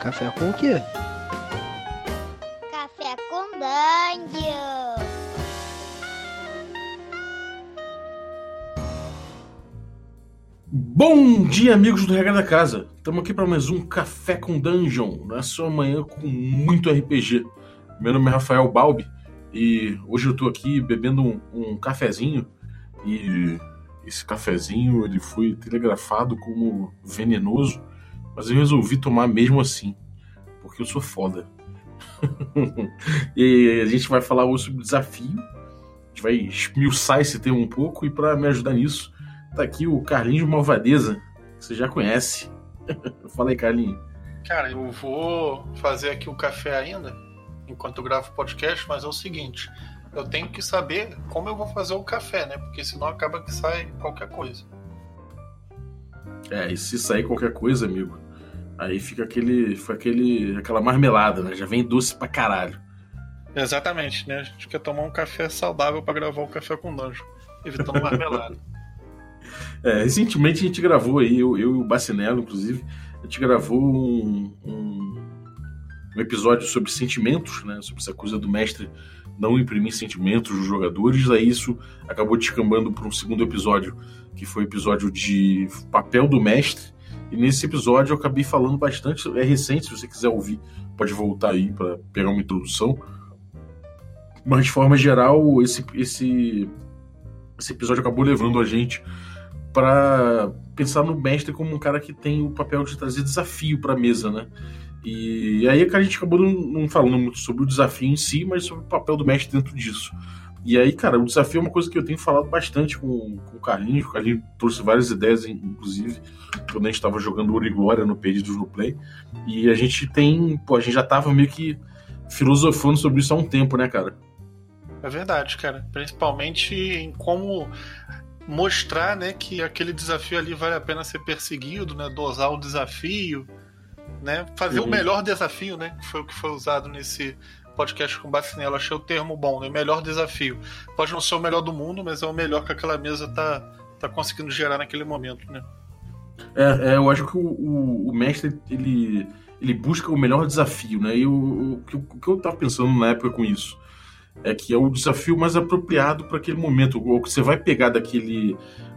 Café com o quê? Café com Dungeon. Bom dia, amigos do Regra da Casa. Estamos aqui para mais um Café com Dungeon, na sua manhã com muito RPG. Meu nome é Rafael Balbi e hoje eu estou aqui bebendo um, um cafezinho e esse cafezinho ele foi telegrafado como venenoso, mas eu resolvi tomar mesmo assim, porque eu sou foda. e a gente vai falar hoje sobre desafio, a gente vai esmiuçar esse tema um pouco e para me ajudar nisso Tá aqui o Carlinhos Malvadeza, que você já conhece. Fala aí, Carlinhos. Cara, eu vou fazer aqui o café ainda, enquanto eu gravo o podcast, mas é o seguinte: eu tenho que saber como eu vou fazer o café, né? Porque senão acaba que sai qualquer coisa. É, e se sair qualquer coisa, amigo, aí fica aquele, fica aquele, aquela marmelada, né? Já vem doce pra caralho. Exatamente, né? A gente quer tomar um café saudável para gravar o café com danjo, evitando marmelada. É, recentemente a gente gravou aí, eu, eu e o Bacinello, inclusive, a gente gravou um, um, um, episódio sobre sentimentos, né? Sobre essa coisa do mestre não imprimir sentimentos dos jogadores. Aí isso acabou descambando para um segundo episódio, que foi o episódio de papel do mestre. E nesse episódio eu acabei falando bastante, é recente, se você quiser ouvir, pode voltar aí para pegar uma introdução. Mas de forma geral, esse, esse, esse episódio acabou levando a gente para pensar no mestre como um cara que tem o papel de trazer desafio para a mesa, né? E aí a gente acabou não, falando muito sobre o desafio em si, mas sobre o papel do mestre dentro disso. E aí, cara, o desafio é uma coisa que eu tenho falado bastante com, com o Carlinhos. O Carlinhos trouxe várias ideias, inclusive, quando a gente estava jogando Ouro e Glória no Perdidos no Play. E a gente tem, pô, a gente já tava meio que filosofando sobre isso há um tempo, né, cara? É verdade, cara. Principalmente em como mostrar né, que aquele desafio ali vale a pena ser perseguido, né, dosar o desafio, né, fazer uhum. o melhor desafio, né, que foi o que foi usado nesse podcast com o Bacinello. Achei o termo bom, né, melhor desafio. Pode não ser o melhor do mundo, mas é o melhor que aquela mesa tá, tá conseguindo gerar naquele momento, né. É, é eu acho que o, o, o, mestre ele, ele busca o melhor desafio, né? E o, o, o que eu tava pensando na época com isso é que é o desafio mais apropriado para aquele momento, o que você vai pegar daquele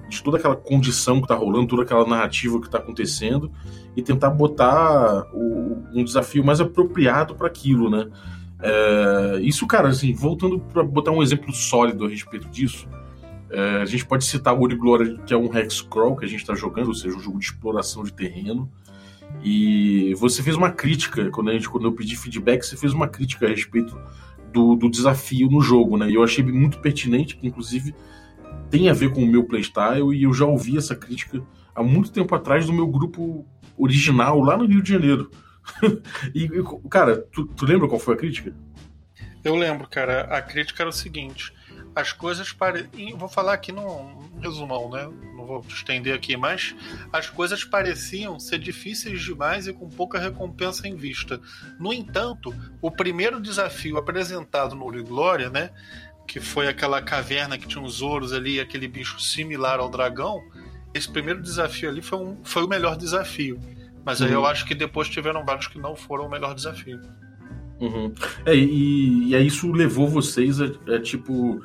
de toda aquela condição que está rolando, toda aquela narrativa que está acontecendo e tentar botar o, um desafio mais apropriado para aquilo, né? É, isso, cara, assim, voltando para botar um exemplo sólido a respeito disso, é, a gente pode citar Ori Glória, que é um Hexcrawl que a gente está jogando, ou seja, um jogo de exploração de terreno. E você fez uma crítica, quando, a gente, quando eu pedi feedback, você fez uma crítica a respeito do, do desafio no jogo, né? E eu achei muito pertinente, que inclusive tem a ver com o meu playstyle, e eu já ouvi essa crítica há muito tempo atrás do meu grupo original lá no Rio de Janeiro. e, cara, tu, tu lembra qual foi a crítica? Eu lembro, cara. A crítica era o seguinte: as coisas pareciam. Vou falar aqui num resumão, né? Não vou estender aqui, mas as coisas pareciam ser difíceis demais e com pouca recompensa em vista. No entanto, o primeiro desafio apresentado no Uri Glória, né? Que foi aquela caverna que tinha uns ouros ali, aquele bicho similar ao dragão. Esse primeiro desafio ali foi, um, foi o melhor desafio. Mas aí eu acho que depois tiveram vários que não foram o melhor desafio. Uhum. É, e, e aí isso levou vocês a, a tipo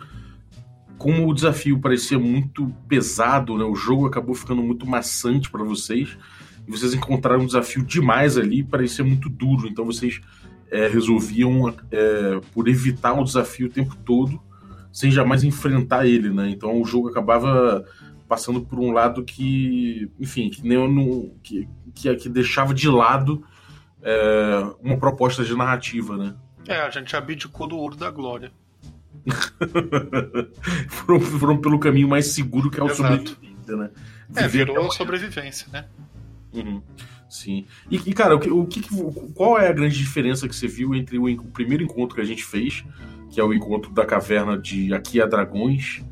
como o desafio parecia muito pesado, né, o jogo acabou ficando muito maçante para vocês, e vocês encontraram um desafio demais ali, parecia muito duro, então vocês é, resolviam é, por evitar o desafio o tempo todo, sem jamais enfrentar ele, né? Então o jogo acabava passando por um lado que, enfim, que, nem não, que, que, que deixava de lado é, uma proposta de narrativa, né? É, a gente abdicou do ouro da glória. foram, foram, pelo caminho mais seguro que é o sobrevivência, né? É, virou sobrevivência, né? Uhum. Sim. E, e, cara, o, o que, qual é a grande diferença que você viu entre o, o, primeiro encontro que a gente fez, que é o encontro da caverna de Aqui a Dragões,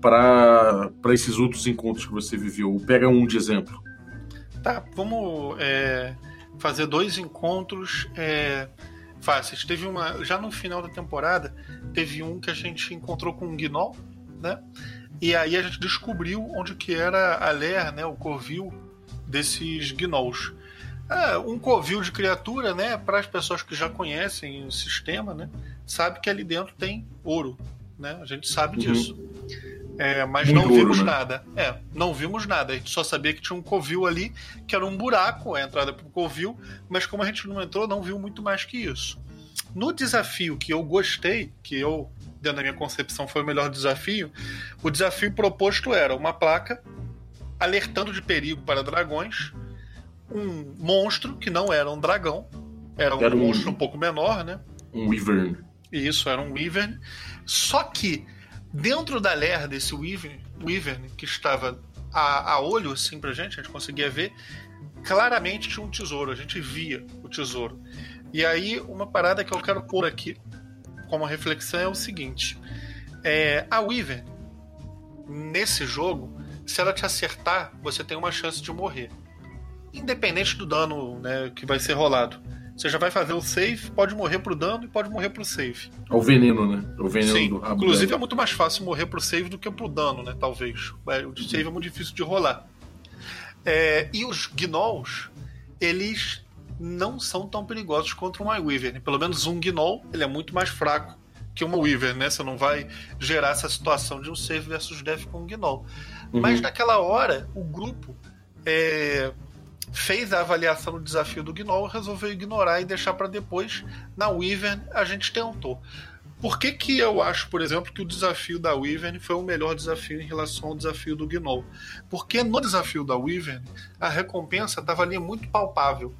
para esses outros encontros que você viveu? Pega um de exemplo. Tá, vamos é, fazer dois encontros. É fáceis. Teve uma. Já no final da temporada, teve um que a gente encontrou com um Gnoll, né? E aí a gente descobriu onde que era a Ler, né? O covil desses Gnolls. é, um covil de criatura, né? Para as pessoas que já conhecem o sistema, né? Sabe que ali dentro tem ouro, né? A gente sabe uhum. É, mas Muito não vimos né? nada. É, não vimos nada. A gente só sabia que tinha um covil ali, que era um buraco, a entrada para o covil, mas como a gente não entrou, não viu muito mais que isso. No desafio que eu gostei, que eu, dentro da minha concepção, foi o melhor desafio, o desafio proposto era uma placa alertando de perigo para dragões, um monstro que não era um dragão, era um, era um monstro um pouco menor, né? Um Wyvern. Isso, era um Wyvern. Só que dentro da lair desse Wyvern, Wyvern que estava a, a olho assim pra gente, a gente conseguia ver, claramente tinha um tesouro, a gente via o tesouro. E aí, uma parada que eu quero pôr aqui como reflexão é o seguinte: é, a Wyvern, nesse jogo, se ela te acertar, você tem uma chance de morrer. Independente do dano né, que vai ser rolado. Você já vai fazer o save, pode morrer pro dano e pode morrer pro save. É o veneno, né? O veneno Sim, do rabo Inclusive dela. é muito mais fácil morrer pro save do que pro dano, né? Talvez. É, o save é muito difícil de rolar. É, e os gnolls, eles não são tão perigosos contra uma Wyvern. Pelo menos um gnoll, ele é muito mais fraco que uma Wyvern, né? Você não vai gerar essa situação de um save versus death com um gnoll. Uhum. Mas naquela hora, o grupo é, fez a avaliação do desafio do Gnoll, resolveu ignorar e deixar para depois. Na Wyvern, a gente tentou. Por que, que eu acho, por exemplo, que o desafio da Wyvern foi o melhor desafio em relação ao desafio do Gnoll? Porque no desafio da Wyvern, a recompensa estava ali muito palpável.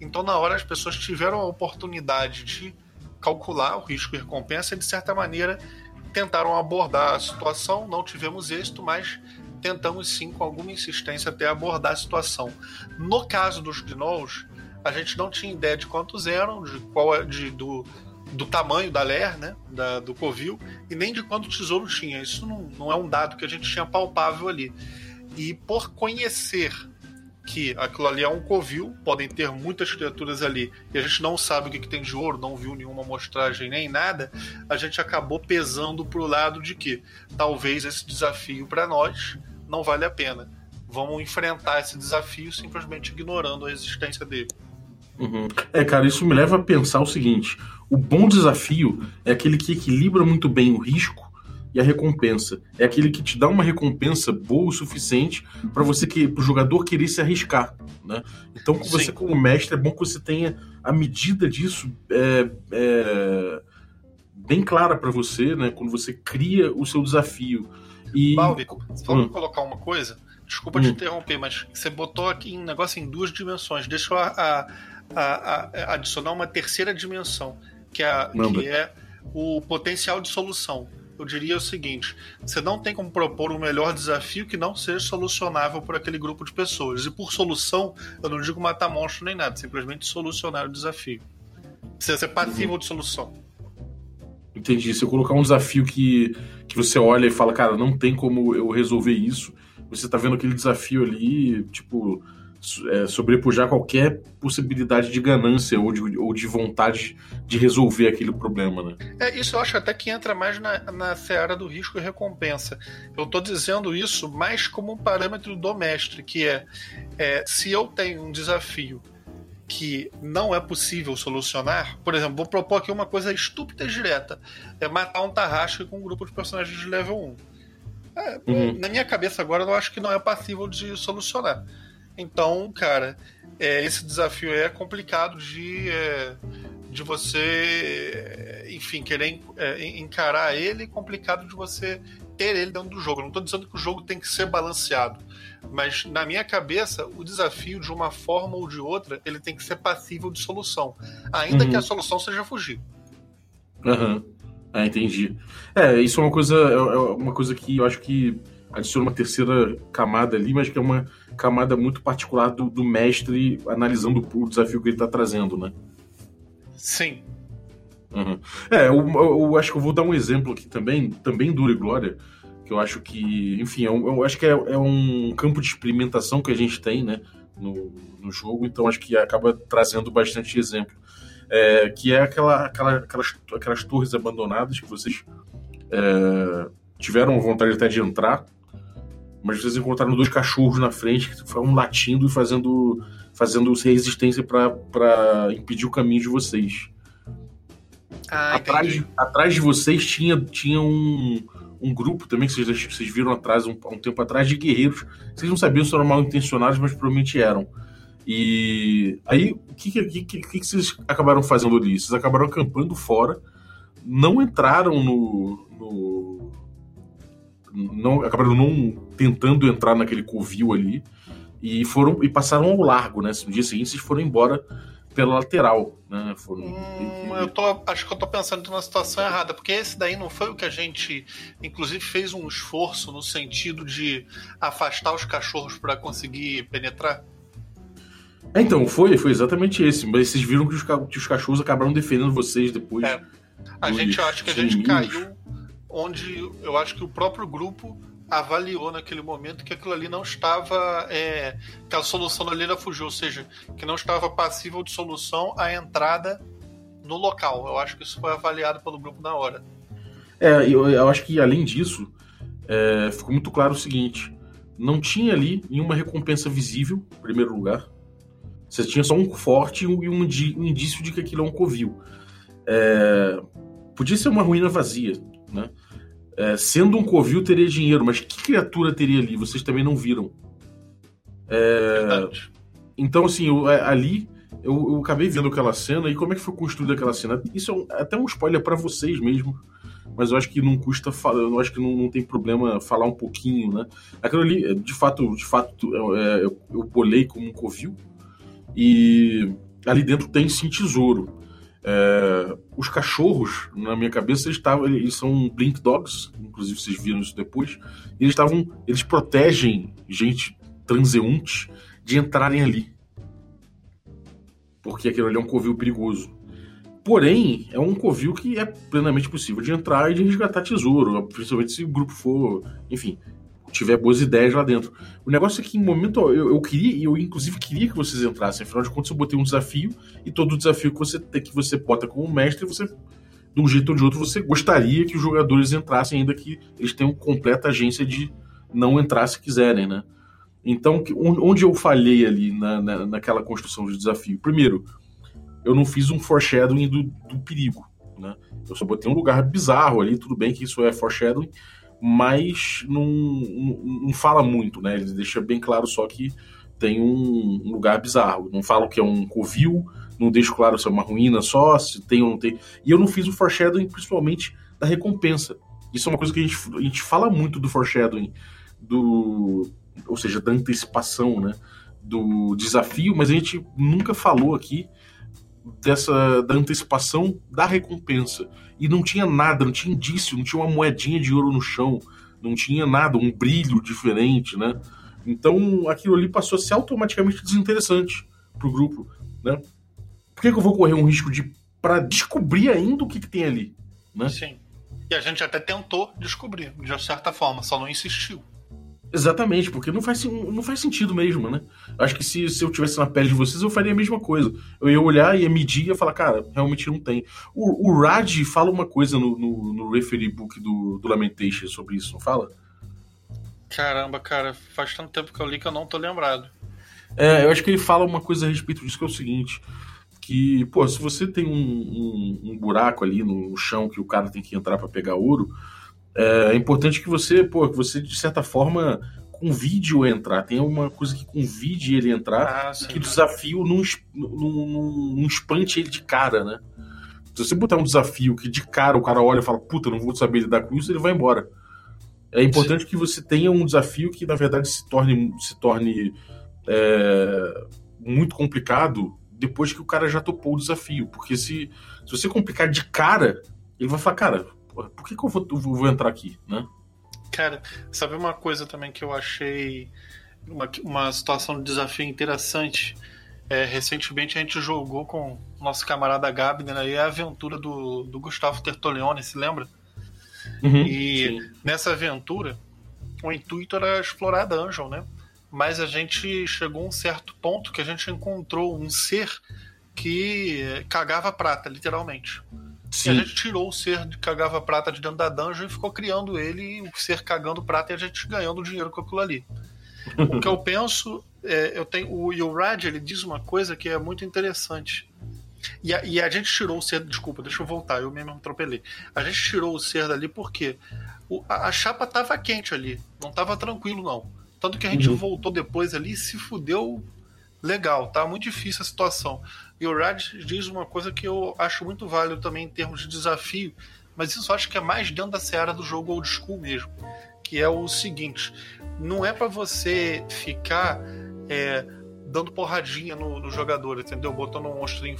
Então, na hora, as pessoas tiveram a oportunidade de calcular o risco e recompensa e, de certa maneira, tentaram abordar a situação. Não tivemos êxito, mas tentamos sim, com alguma insistência, até abordar a situação. No caso dos gnolls, a gente não tinha ideia de quantos eram, de qual é, de, do, do tamanho da ler, né, da, do covil, e nem de quanto tesouro tinha. Isso não, não é um dado que a gente tinha palpável ali. E por conhecer que aquilo ali é um covil, podem ter muitas criaturas ali, e a gente não sabe o que, que tem de ouro, não viu nenhuma amostragem nem nada, a gente acabou pesando pro lado de que talvez esse desafio para nós não vale a pena. Vamos enfrentar esse desafio simplesmente ignorando a existência dele. Uhum. É, cara, isso me leva a pensar o seguinte: o bom desafio é aquele que equilibra muito bem o risco e a recompensa. É aquele que te dá uma recompensa boa o suficiente para você que o jogador querer se arriscar, né? Então, você Sim. como mestre é bom que você tenha a medida disso é, é, bem clara para você, né? Quando você cria o seu desafio. E... Balvico, só hum. colocar uma coisa, desculpa hum. te interromper, mas você botou aqui um negócio em duas dimensões. Deixa eu a, a, a, adicionar uma terceira dimensão, que é, que é o potencial de solução. Eu diria o seguinte: você não tem como propor um melhor desafio que não seja solucionável por aquele grupo de pessoas. E por solução, eu não digo matar monstro nem nada, simplesmente solucionar o desafio. Precisa ser passível uhum. de solução. Entendi. Se eu colocar um desafio que, que você olha e fala, cara, não tem como eu resolver isso, você tá vendo aquele desafio ali, tipo, é, sobrepujar qualquer possibilidade de ganância ou de, ou de vontade de resolver aquele problema, né? É, isso eu acho até que entra mais na, na seara do risco e recompensa. Eu tô dizendo isso mais como um parâmetro do mestre, que é, é se eu tenho um desafio que não é possível solucionar, por exemplo, vou propor aqui uma coisa estúpida e direta: é matar um Tarrasque com um grupo de personagens de level 1. É, uhum. Na minha cabeça agora eu acho que não é passível de solucionar. Então, cara, é, esse desafio é complicado de, é, de você, enfim, querer é, encarar ele, complicado de você ter ele dentro do jogo. Eu não estou dizendo que o jogo tem que ser balanceado, mas na minha cabeça, o desafio, de uma forma ou de outra, ele tem que ser passível de solução, ainda uhum. que a solução seja fugir. Aham. Uhum. Ah, entendi. É, isso é uma coisa, é, é uma coisa que eu acho que adiciona uma terceira camada ali, mas que é uma camada muito particular do, do mestre analisando o desafio que ele está trazendo, né? Sim. Uhum. É, eu, eu, acho que eu vou dar um exemplo aqui também, também Dura e Glória, que eu acho que, enfim, eu, é eu acho que é, é, um campo de experimentação que a gente tem, né, no, no jogo, então acho que acaba trazendo bastante exemplo. É, que é aquela, aquela, aquelas, aquelas torres abandonadas que vocês é, tiveram vontade até de entrar, mas vocês encontraram dois cachorros na frente que estavam latindo e fazendo fazendo resistência para impedir o caminho de vocês. Ah, atrás, entendi. atrás de vocês tinha, tinha um, um grupo também que vocês, vocês viram atrás, um, um tempo atrás, de guerreiros. Vocês não sabiam se eram mal intencionados, mas provavelmente eram. E aí, o que, que, que, que vocês acabaram fazendo ali? Vocês acabaram acampando fora, não entraram no. no não, acabaram não tentando entrar naquele covil ali e foram e passaram ao largo, né? No dia seguinte vocês foram embora pela lateral, né? Foram, Hum, eu tô, acho que eu tô pensando numa situação errada, porque esse daí não foi o que a gente, inclusive, fez um esforço no sentido de afastar os cachorros para conseguir penetrar. É, então, foi, foi exatamente esse. Mas vocês viram que os, que os cachorros acabaram defendendo vocês depois. É. A gente eu acho que a gente inimigos. caiu onde eu acho que o próprio grupo avaliou naquele momento que aquilo ali não estava. É, que a solução ali era fugir, ou seja, que não estava passível de solução a entrada no local. Eu acho que isso foi avaliado pelo grupo na hora. É, eu, eu acho que além disso, é, ficou muito claro o seguinte: não tinha ali nenhuma recompensa visível, em primeiro lugar. Você tinha só um forte e um, um indício de que aquilo é um covil. É, podia ser uma ruína vazia, né? É, sendo um covil, teria dinheiro, mas que criatura teria ali? Vocês também não viram. Verdade. Então, assim, eu- é, ali eu, eu acabei vendo aquela cena e como é que foi construída aquela cena. Isso é um- até um spoiler pra vocês mesmo, mas eu acho que não custa falar, eu acho que não, não tem problema falar um pouquinho, né? Aquilo ali, é, de fato, de fato, é, eu, eu bolei como um covil e ali dentro tem sim tesouro. É, os cachorros, na minha cabeça, eles, estavam, eles são blink dogs, inclusive vocês viram isso depois. Eles estavam, eles protegem gente transeunte de entrarem ali. Porque aquilo ali é um covil perigoso. Porém, é um covil que é plenamente possível de entrar e de resgatar tesouro, principalmente se o grupo for, enfim, tiver boas ideias lá dentro. O negócio é que em momento eu, eu queria, eu inclusive queria que vocês entrassem, afinal de contas eu botei um desafio, e todo desafio que você que você bota como mestre, você de um jeito ou de outro você gostaria que os jogadores entrassem, ainda que eles tenham completa agência de não entrar se quiserem, né? Então, onde eu falhei ali na, na- naquela construção de desafio? Primeiro, eu não fiz um foreshadowing do, do perigo, né? Eu só botei um lugar bizarro ali, tudo bem que isso é foreshadowing, mas não, não, não fala muito, né? Ele deixa bem claro só que tem um, um lugar bizarro. Não fala que é um covil, não deixa claro se é uma ruína só, se tem ou não tem. E eu não fiz o foreshadowing principalmente da recompensa. Isso é uma coisa que a gente, a gente fala muito do foreshadowing, do, ou seja, da antecipação, né? Do desafio, mas a gente nunca falou aqui dessa da antecipação da recompensa. E não tinha nada, não tinha indício, não tinha uma moedinha de ouro no chão, não tinha nada, um brilho diferente, né? Então aquilo ali passou a ser automaticamente desinteressante pro grupo, né? Por que, que eu vou correr um risco de para descobrir ainda o que, que tem ali, né? Sim. E a gente até tentou descobrir, de certa forma, só não insistiu. Exatamente, porque não faz, não faz sentido mesmo, né? Acho que se, se eu tivesse na pele de vocês, eu faria a mesma coisa. Eu ia olhar, ia medir e ia falar, cara, realmente não tem. O, o Raj fala uma coisa no, no, no referee book do, do Lamentation sobre isso, não fala? Caramba, cara, faz tanto tempo que eu li que eu não tô lembrado. É, eu acho que ele fala uma coisa a respeito disso que é o seguinte: que, pô, se você tem um, um- um buraco ali no chão que o cara tem que entrar pra pegar ouro, é, é importante que você, pô, que você, de certa forma, convide o entrar. Tem uma coisa que convide ele entrar Ah, sim. que o desafio não, não, espante ele de cara, né? Se você botar um desafio que de cara o cara olha e fala, puta, não vou saber lidar com isso, ele vai embora. É importante que você tenha um desafio que, na verdade, se torne, se torne é, muito complicado depois que o cara já topou o desafio. Porque se, se você complicar de cara, ele vai falar, cara, porra, por que, que eu vou, vou entrar aqui, né? Cara, sabe uma coisa também que eu achei uma, uma situação de desafio interessante? É, recentemente a gente jogou com o nosso camarada Gabner aí a aventura do, do Gustavo Tertolione, se lembra? Uhum, E sim. nessa aventura, o intuito era explorar a dungeon, né? Mas a gente chegou a um certo ponto que a gente encontrou um ser que cagava prata, literalmente. E Sim. a gente tirou o ser que cagava prata de dentro da dungeon e ficou criando ele, o ser cagando prata e a gente ganhando dinheiro com aquilo ali. o que eu penso é, eu tenho o, e o Rad ele diz uma coisa que é muito interessante. E a, e a gente tirou o ser. Desculpa, deixa eu voltar, eu mesmo atropelei. A gente tirou o ser dali porque o, a, a, chapa tava quente ali. Não tava tranquilo, não. Tanto que a gente uhum. voltou depois ali e se fudeu legal. Tá muito difícil a situação. E o Rad diz uma coisa que eu acho muito válido também em termos de desafio, mas isso eu acho que é mais dentro da seara do jogo old school mesmo. Que é o seguinte: não é para você ficar. É, dando porradinha no, no, jogador, entendeu? Botando um monstrinho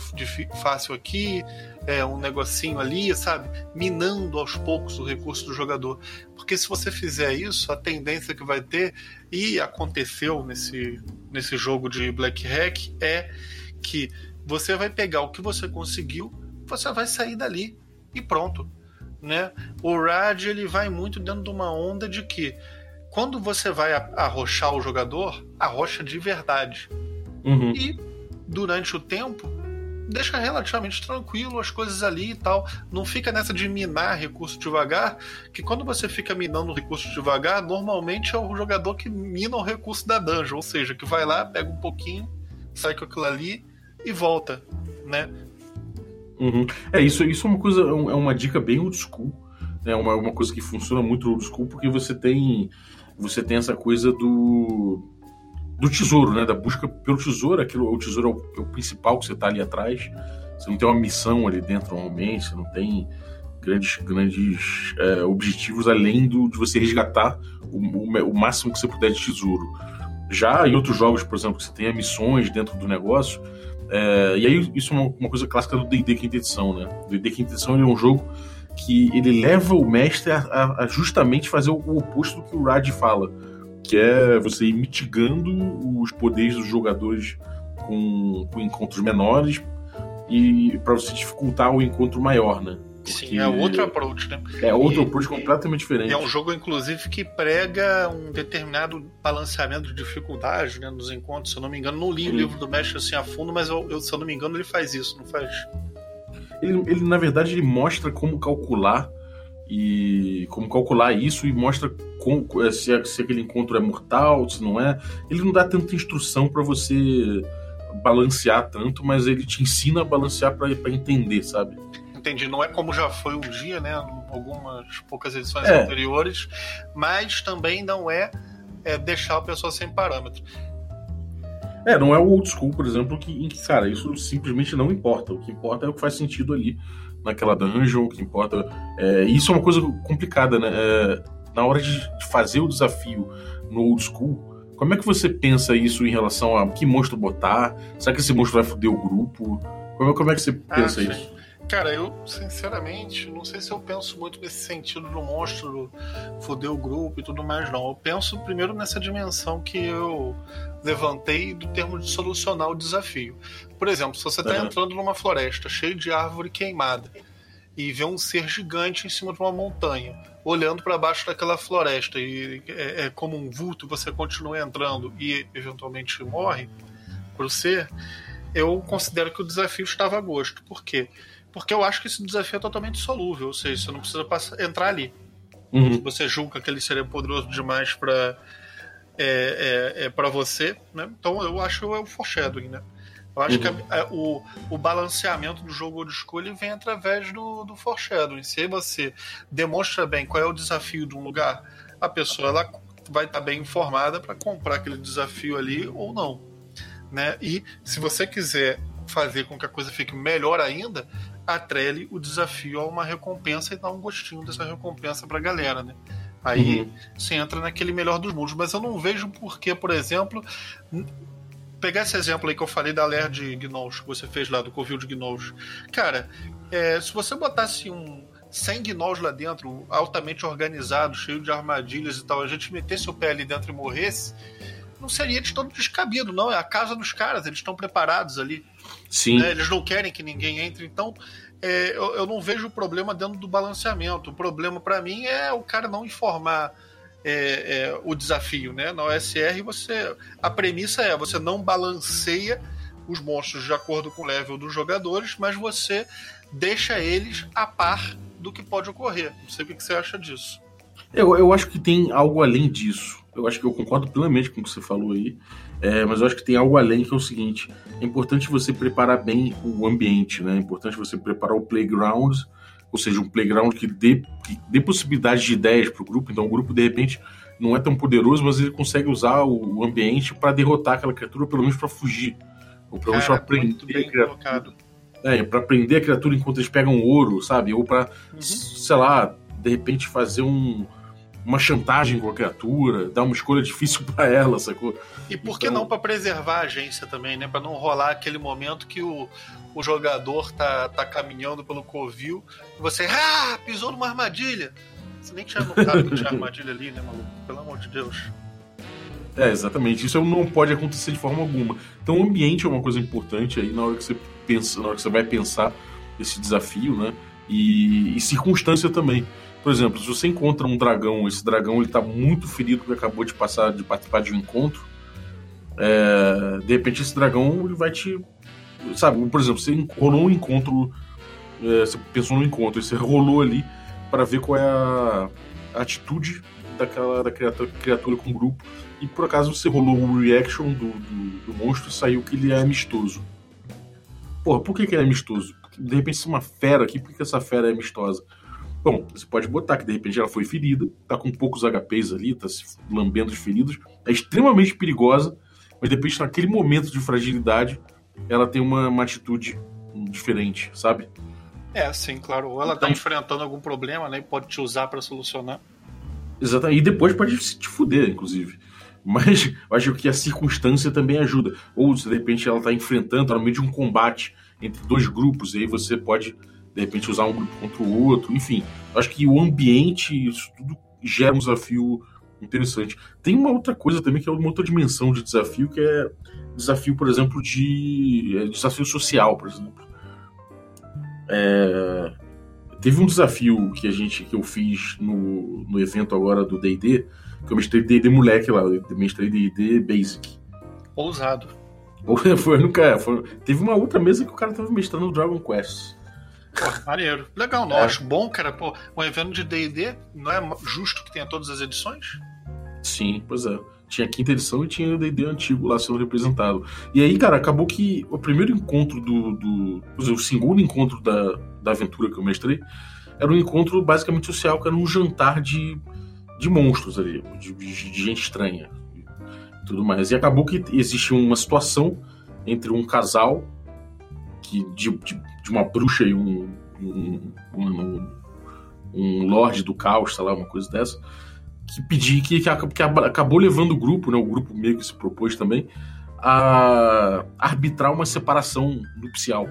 fácil aqui, é, um negocinho ali, sabe? Minando aos poucos o recurso do jogador. Porque se você fizer isso, a tendência que vai ter, e aconteceu nesse, nesse jogo de Black Hack, é que você vai pegar o que você conseguiu, você vai sair dali e pronto. Né? O Rad ele vai muito dentro de uma onda de que quando você vai arrochar o jogador, arrocha de verdade. Uhum. E durante o tempo, deixa relativamente tranquilo as coisas ali e tal. Não fica nessa de minar recurso devagar, que quando você fica minando recurso devagar, normalmente é o jogador que mina o recurso da dungeon, ou seja, que vai lá, pega um pouquinho, sai com aquilo ali e volta, né? Uhum. É, isso, isso é uma coisa, é, é uma dica bem old school. É né? uma, uma coisa que funciona muito old school, porque você tem você tem essa coisa do do tesouro, né? Da busca pelo tesouro. Aquilo, o tesouro é o, é o principal que você está ali atrás. Você não tem uma missão ali dentro normalmente, você não tem grandes, grandes é, objetivos além do, de você resgatar o, o, o, máximo que você puder de tesouro. Já em outros jogos, por exemplo, que você tem missões dentro do negócio, é, e aí isso é uma, uma coisa clássica do D&D Quinta Edição, né? D&D Quinta Edição é um jogo que ele leva o mestre a, a, a justamente fazer o, o, oposto do que o Rad fala, que é você ir mitigando os poderes dos jogadores com, com encontros menores e para você dificultar o encontro maior, né? Sim, é outro approach, né? É outro e, approach completamente diferente. É um jogo, inclusive, que prega um determinado balanceamento de dificuldade né, nos encontros. Se eu não me engano, não li o livro do mestre assim a fundo, mas eu, eu, se eu não me engano, ele faz isso, não faz? Ele, ele, na verdade, ele mostra como calcular e como calcular isso e mostra com, se, se aquele encontro é mortal, se não é. Ele não dá tanta instrução para você balancear tanto, mas ele te ensina a balancear para entender, sabe? Entendi. Não é como já foi um dia, né? Algumas poucas edições é. anteriores, mas também não é, é, deixar a pessoa sem parâmetro. É, não é o old school, por exemplo, que, em que, cara, isso simplesmente não importa. O que importa é o que faz sentido ali naquela dungeon, o que importa. É, isso é uma coisa complicada, né? É, na hora de fazer o desafio no old school, como é que você pensa isso em relação a que monstro botar? Será que esse monstro vai foder o grupo? Como, é, como é que você pensa ah, isso? Cara, eu sinceramente não sei se eu penso muito nesse sentido do monstro foder o grupo e tudo mais, não. Eu penso primeiro nessa dimensão que eu levantei do termo de solucionar o desafio. Por exemplo, se você está uhum. entrando numa floresta cheia de árvore queimada e vê um ser gigante em cima de uma montanha, olhando para baixo daquela floresta e é, é, como um vulto, você continua entrando e eventualmente morre para o ser, eu considero que o desafio estava a gosto. Por quê? Porque eu acho que esse desafio é totalmente solúvel, ou seja, você não precisa passar, entrar ali. Uhum. Você julga que ele seria poderoso demais para é, é, é para você, né? Então eu acho que é o foreshadowing, né? Eu acho uhum. que a, a, o, o balanceamento do jogo de escolha vem através do, do foreshadowing. Se você demonstra bem qual é o desafio de um lugar, a pessoa ela vai estar bem informada para comprar aquele desafio ali ou não. Né? E se você quiser fazer com que a coisa fique melhor ainda, atrele o desafio a uma recompensa e dá um gostinho dessa recompensa pra galera, né? Aí uhum. você entra naquele melhor dos mundos. Mas eu não vejo por que, por exemplo, pegar esse exemplo aí que eu falei da Lair de Gnolls, que você fez lá, do Covil de Gnolls. Cara, é, se você botasse um 100 Gnolls lá dentro, altamente organizado, cheio de armadilhas e tal, a gente metesse o pé ali dentro e morresse, não seria de todo descabido, não. É a casa dos caras, eles estão preparados ali. Sim. Né? Eles não querem que ninguém entre. Então, é, eu, eu, não vejo problema dentro do balanceamento. O problema para mim é o cara não informar é, é, o desafio, né? Na OSR você a premissa é você não balanceia os monstros de acordo com o level dos jogadores, mas você deixa eles a par do que pode ocorrer. Não sei o que você acha disso. Eu, eu acho que tem algo além disso. Eu acho que eu concordo plenamente com o que você falou aí. É, mas eu acho que tem algo além que é o seguinte: é importante você preparar bem o ambiente, né? É importante você preparar o playground, ou seja, um playground que dê, que dê possibilidade de ideias para o grupo. Então, o grupo, de repente, não é tão poderoso, mas ele consegue usar o ambiente para derrotar aquela criatura, pelo menos para fugir. Ou pelo menos para prender a criatura. É, para prender a criatura enquanto eles pegam ouro, sabe? Ou para, uhum. sei lá, de repente fazer um, uma chantagem com a criatura, dar uma escolha difícil para ela, sacou? E por que então... não para preservar a agência também, né? Para não rolar aquele momento que o, o jogador tá, tá caminhando pelo covil e você, ah, pisou numa armadilha. Você nem tinha notado que tinha armadilha ali, né, maluco? Pelo amor de Deus. É, exatamente. Isso não pode acontecer de forma alguma. Então, o ambiente é uma coisa importante aí na hora que você pensa, na hora que você vai pensar esse desafio, né? E, e circunstância também. Por exemplo, se você encontra um dragão, esse dragão ele tá muito ferido porque acabou de passar de participar de um encontro, é, de repente esse dragão ele vai te, sabe? Por exemplo, você rolou um encontro, é, você pensou no encontro, você rolou ali para ver qual é a, atitude daquela da criatura, criatura com o grupo e por acaso você rolou um reaction do, do, do monstro e saiu que ele é amistoso. Porra, por que, que ele é amistoso? De repente, se é uma fera aqui, por que essa fera é amistosa? Bom, você pode botar que de repente ela foi ferida, tá com poucos HPs ali, tá se lambendo os feridos, é extremamente perigosa, mas de repente naquele momento de fragilidade ela tem uma, uma atitude diferente, sabe? É, sim, claro. Ou ela tá então, tá enfrentando algum problema, né? E pode te usar para solucionar. Exatamente. E depois pode te fuder, inclusive. Mas eu acho que a circunstância também ajuda. Ou se de repente ela está enfrentando, tá no meio de um combate entre dois grupos, e aí você pode, de repente, usar um grupo contra o outro. Enfim, acho que o ambiente, isso tudo gera um desafio interessante. Tem uma outra coisa também que é uma outra dimensão de desafio, que é desafio, por exemplo, de. É, desafio social, por exemplo. É, teve um desafio que a gente que eu fiz no, no evento agora do D&D, que eu mestrei D&D moleque lá, eu mestrei D&D Basic. Ousado. Foi, nunca, foi, teve uma outra mesa que o cara tava mestrando Dragon Quest. Pô, maneiro. Legal, não. É. Acho bom, cara. Pô, um evento de D&D não é justo que tenha todas as edições? Sim, pois é. Tinha a quinta edição e tinha o D&D antigo lá sendo representado. E aí, cara, acabou que o primeiro encontro do... do o segundo encontro da, da aventura que eu mestrei era um encontro basicamente social, que era um jantar de de monstros ali, de, de, gente estranha e tudo mais. E acabou que existe uma situação entre um casal que de, de, de uma bruxa e um, um, um, um lorde do caos, sei lá, uma coisa dessa, que pedi que, que, acabou levando o grupo, né, o grupo meio que se propôs também, a arbitrar uma separação nupcial.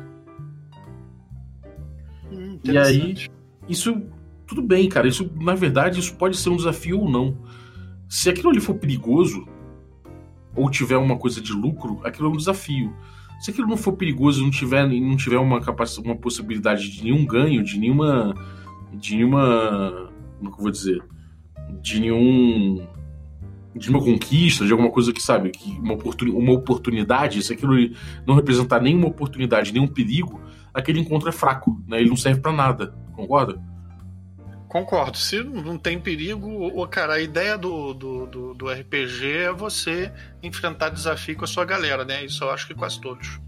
Hum, e aí, isso tudo bem, cara. Isso, na verdade, isso pode ser um desafio ou não. Se aquilo ali for perigoso, ou tiver uma coisa de lucro, aquilo é um desafio. Se aquilo não for perigoso não tiver, não tiver uma, capacidade, uma possibilidade de nenhum ganho, de nenhuma. de nenhuma. como é que eu vou dizer? De nenhum. de uma conquista, de alguma coisa que, sabe, que uma, oportun, uma oportunidade, se aquilo não representar nenhuma oportunidade, nenhum perigo, aquele encontro é fraco, né? Ele não serve para nada, concorda? Concordo. Se não tem perigo, o cara, a ideia do, do, do, do, RPG é você enfrentar desafio com a sua galera, né? Isso eu acho que quase todos.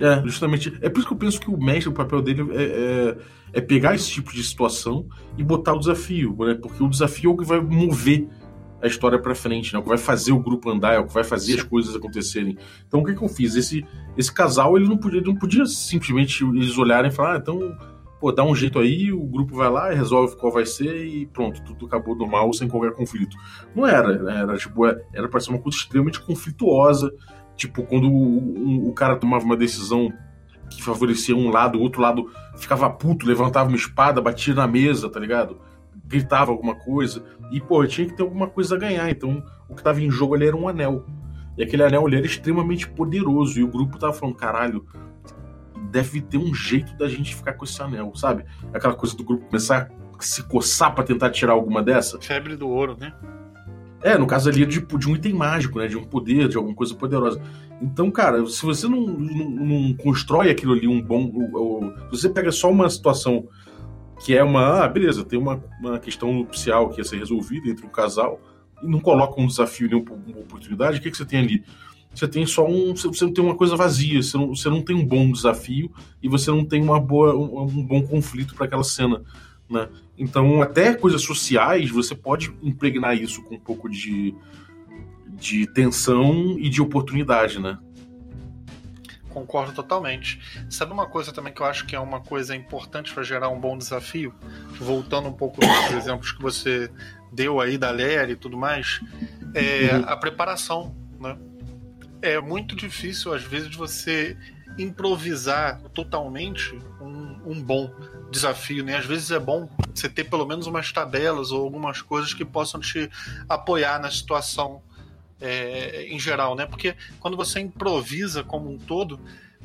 É, justamente. É por isso que eu penso que o mestre, o papel dele é, é, é pegar esse tipo de situação e botar o desafio, né? Porque o desafio é o que vai mover a história para frente, né? O que vai fazer o grupo andar, é o que vai fazer as coisas acontecerem. Então o que, que eu fiz? Esse, esse casal, ele não podia, ele não podia simplesmente eles olharem e falar, ah, então pô, dá um jeito aí, o grupo vai lá, resolve qual vai ser e pronto, tudo acabou normal, sem qualquer conflito. Não era, né? era tipo, é, era para ser uma coisa extremamente conflituosa, tipo, quando o, o, cara tomava uma decisão que favorecia um lado, o outro lado ficava puto, levantava uma espada, batia na mesa, tá ligado? Gritava alguma coisa, e pô, tinha que ter alguma coisa a ganhar, então o que tava em jogo ali era um anel. E aquele anel ali era extremamente poderoso, e o grupo tava falando, caralho, deve ter um jeito da gente ficar com esse anel, sabe? Aquela coisa do grupo começar a se coçar para tentar tirar alguma dessa. Febre do ouro, né? É, no caso ali é de, de um item mágico, né? De um poder, de alguma coisa poderosa. Então, cara, se você não, não, não constrói aquilo ali um bom. Ou, se você pega só uma situação que é uma. Ah, beleza, tem uma, uma questão nupcial que ia ser resolvida entre um casal. e não coloca um desafio nem uma oportunidade, o que, que você tem ali? Você tem só um. Você tem uma coisa vazia, você não, você não tem um bom desafio e você não tem uma boa, um, um bom conflito para aquela cena. Né? Então, até coisas sociais, você pode impregnar isso com um pouco de, de tensão e de oportunidade, né? Concordo totalmente. Sabe uma coisa também que eu acho que é uma coisa importante para gerar um bom desafio? Voltando um pouco nos exemplos que você deu aí da Lery e tudo mais, é uhum. a preparação, né? É muito difícil, às vezes, você improvisar totalmente um, um bom desafio, né? Às vezes é bom você ter pelo menos umas tabelas ou algumas coisas que possam te apoiar na situação é, em geral, né? Porque quando você improvisa como um todo,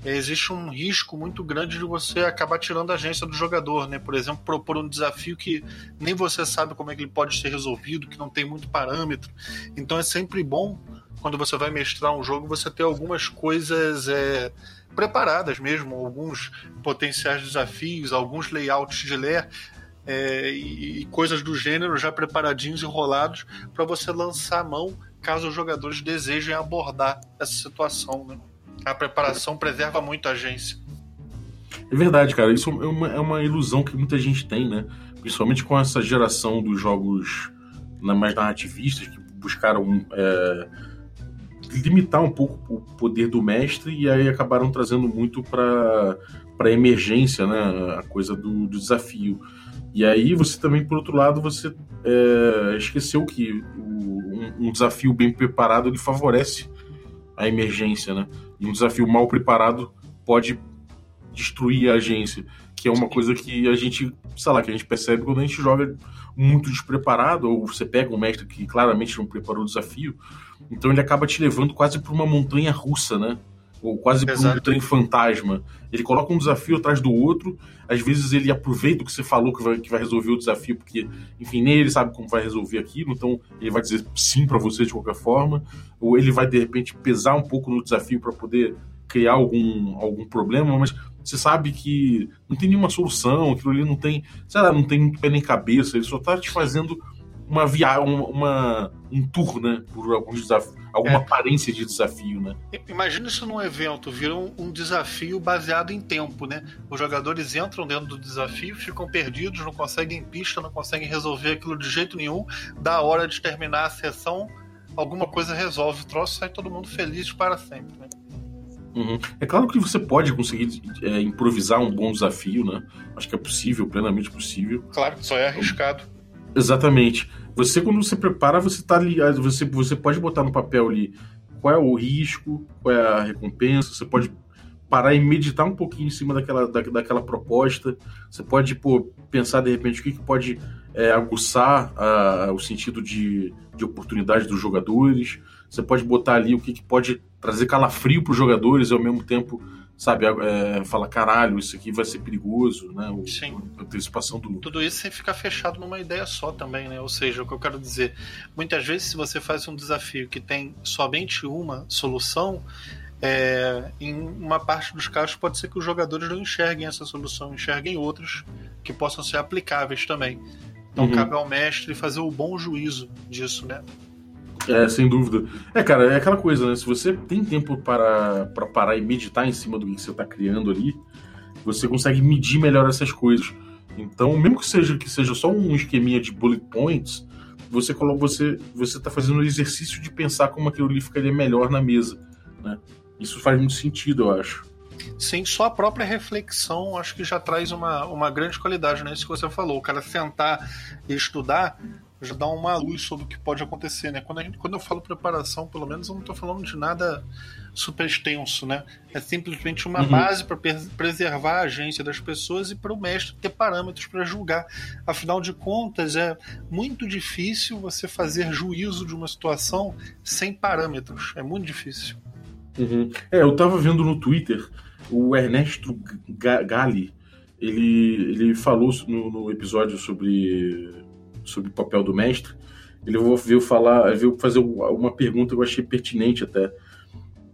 é, existe um risco muito grande de você acabar tirando a agência do jogador, né? Por exemplo, propor um desafio que nem você sabe como é que ele pode ser resolvido, que não tem muito parâmetro. Então é sempre bom quando você vai mestrar um jogo você ter algumas coisas é, preparadas mesmo, alguns potenciais desafios, alguns layouts de ler é, e, e, coisas do gênero já preparadinhos e enrolados para você lançar a mão caso os jogadores desejem abordar essa situação. Né? A preparação preserva muito a agência. É verdade, cara. Isso é uma, é uma ilusão que muita gente tem, né? Principalmente com essa geração dos jogos mais narrativistas que buscaram é, limitar um pouco o poder do mestre e aí acabaram trazendo muito para para emergência, né? A coisa do, do, desafio. E aí você também, por outro lado, você é, esqueceu que o, um, um, desafio bem preparado ele favorece a emergência, né? E um desafio mal preparado pode destruir a agência, que é uma coisa que a gente, sei lá, que a gente percebe quando a gente joga muito despreparado, ou você pega um mestre que claramente não preparou o desafio, então ele acaba te levando quase para uma montanha russa, né? Ou quase para um trem fantasma. Ele coloca um desafio atrás do outro, às vezes ele aproveita o que você falou que vai, que vai resolver o desafio, porque, enfim, nem ele sabe como vai resolver aquilo, então ele vai dizer sim para você de qualquer forma, ou ele vai de repente pesar um pouco no desafio para poder criar algum, algum problema, mas você sabe que não tem nenhuma solução, aquilo ali não tem, sei lá, não tem muito pé nem cabeça, ele só tá te fazendo uma viagem, uma, um tour, né? Por alguns desafios, alguma é. aparência de desafio, né? Imagina isso num evento, vira um, um, desafio baseado em tempo, né? Os jogadores entram dentro do desafio, ficam perdidos, não conseguem pista, não conseguem resolver aquilo de jeito nenhum. Da hora de terminar a sessão, alguma coisa resolve o troço, sai todo mundo feliz para sempre, né? Uhum. É claro que você pode conseguir é, improvisar um bom desafio, né? Acho que é possível, plenamente possível. Claro, só é arriscado. Exatamente. Você, quando você prepara, você tá ali. Você, você pode botar no papel ali qual é o risco, qual é a recompensa, você pode parar e meditar um pouquinho em cima daquela, da, daquela proposta. Você pode pô, pensar de repente o que, que pode é, aguçar a, o sentido de, de oportunidade dos jogadores. Você pode botar ali o que, que pode trazer calafrio para os jogadores e ao mesmo tempo, sabe, é, fala caralho, isso aqui vai ser perigoso, né? O, Sim. A antecipação do. Tudo isso sem ficar fechado numa ideia só também, né? Ou seja, o que eu quero dizer, muitas vezes se você faz um desafio que tem somente uma solução, é, em uma parte dos casos pode ser que os jogadores não enxerguem essa solução, enxerguem outros que possam ser aplicáveis também. Então uhum. cabe ao mestre fazer o bom juízo disso, né? É, sem dúvida. É, cara, é aquela coisa, né? Se você tem tempo para, para parar e meditar em cima do que você está criando ali, você consegue medir melhor essas coisas. Então, mesmo que seja que seja só um esqueminha de bullet points, você coloca você você está fazendo o exercício de pensar como aquilo ali ficaria melhor na mesa, né? Isso faz muito sentido, eu acho. Sim, só a própria reflexão acho que já traz uma, uma grande qualidade, né? Isso que você falou, o cara sentar e estudar já dá uma luz sobre o que pode acontecer, né? Quando, gente, quando eu falo preparação, pelo menos eu não estou falando de nada super extenso, né? É simplesmente uma uhum. base para preservar a agência das pessoas e para o mestre ter parâmetros para julgar. Afinal de contas, é muito difícil você fazer juízo de uma situação sem parâmetros. É muito difícil. Uhum. É, eu estava vendo no Twitter o Ernesto Gali. Ele, ele falou no, no episódio sobre sobre o papel do mestre, ele veio falar, veio fazer uma pergunta que eu achei pertinente até,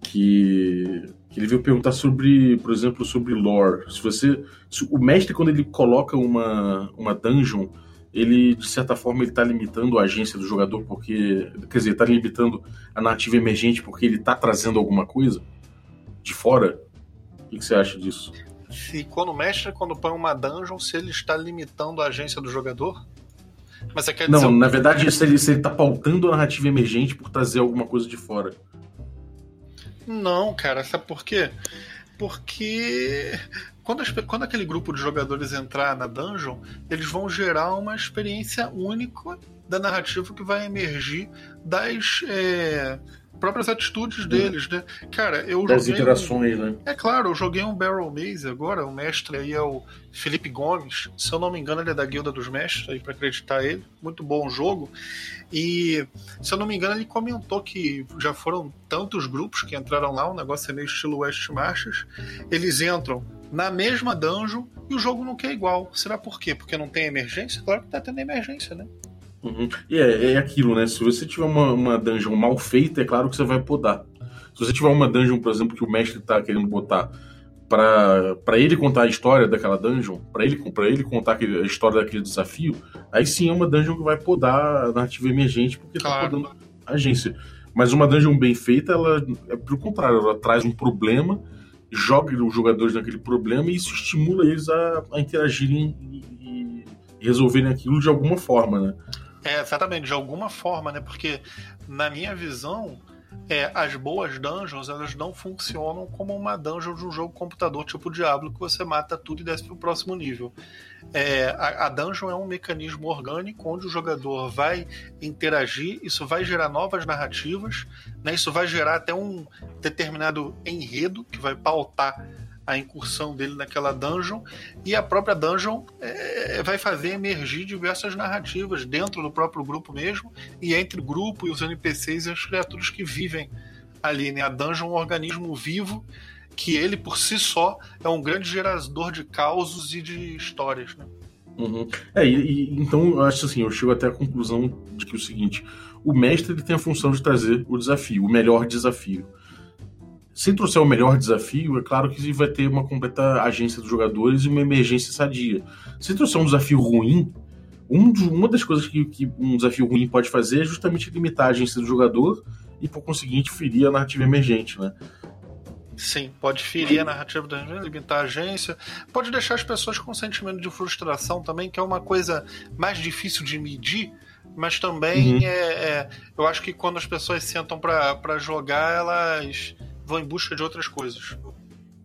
que, que ele veio perguntar sobre, por exemplo, sobre lore. Se você, se o mestre quando ele coloca uma uma dungeon, ele, de certa forma, ele tá limitando a agência do jogador porque. Quer dizer, tá limitando a narrativa emergente porque ele tá trazendo alguma coisa de fora? O que, você acha disso? Se quando o mestre, quando põe uma dungeon, se ele está limitando a agência do jogador? Mas você quer dizer. Não, na verdade, se ele, se ele tá pautando a narrativa emergente por trazer alguma coisa de fora. Não, cara, sabe por quê? Porque quando, as, quando aquele grupo de jogadores entrar na dungeon, eles vão gerar uma experiência única da narrativa que vai emergir das, é, próprias atitudes deles, né? Cara, eu das joguei. interações, um... né? É claro, eu joguei um Barrel Maze agora, o mestre aí é o Felipe Gomes. Se eu não me engano, ele é da Guilda dos Mestres, aí para acreditar ele. Muito bom o jogo. E, se eu não me engano, ele comentou que já foram tantos grupos que entraram lá, um negócio é meio estilo West Marches. Eles entram na mesma dungeon e o jogo não quer igual. Será por quê? Porque não tem emergência? Claro que tá tendo emergência, né? Uhum. E é, é, aquilo, né? Se você tiver uma, uma dungeon mal feita, é claro que você vai podar. Se você tiver uma dungeon, por exemplo, que o mestre tá querendo botar para ele contar a história daquela dungeon, para ele, pra ele contar a história daquele desafio, aí sim é uma dungeon que vai podar a narrativa emergente, porque tá claro. tá podando a agência. Mas uma dungeon bem feita, ela é pelo contrário, ela traz um problema, joga os jogadores naquele problema e isso estimula eles a, a interagirem e, e resolverem aquilo de alguma forma, né? É, exatamente, de alguma forma, né? Porque, na minha visão, é, as boas dungeons elas não funcionam como uma dungeon de um jogo computador tipo Diablo que você mata tudo e desce para o próximo nível. É, a, a, dungeon é um mecanismo orgânico onde o jogador vai interagir, isso vai gerar novas narrativas, né, isso vai gerar até um determinado enredo que vai pautar a incursão dele naquela dungeon e a própria dungeon é, vai fazer emergir diversas narrativas dentro do próprio grupo mesmo e entre o grupo e os NPCs e as criaturas que vivem ali. Né? A dungeon é um organismo vivo que ele por si só é um grande gerador de causos e de histórias. Né? Uhum. É, e, e, então eu acho assim, eu chego até a conclusão de que é o seguinte: o mestre ele tem a função de trazer o desafio, o melhor desafio. Se trouxer o melhor desafio, é claro que vai ter uma completa agência dos jogadores e uma emergência sadia. Se trouxer um desafio ruim, um uma das coisas que, que, um desafio ruim pode fazer é justamente limitar a agência do jogador e, por conseguinte, ferir a narrativa emergente, né? Sim, pode ferir a narrativa da limitar a agência, pode deixar as pessoas com um sentimento de frustração também, que é uma coisa mais difícil de medir, mas também uhum. é, é, eu acho que quando as pessoas sentam para jogar, elas vão em busca de outras coisas.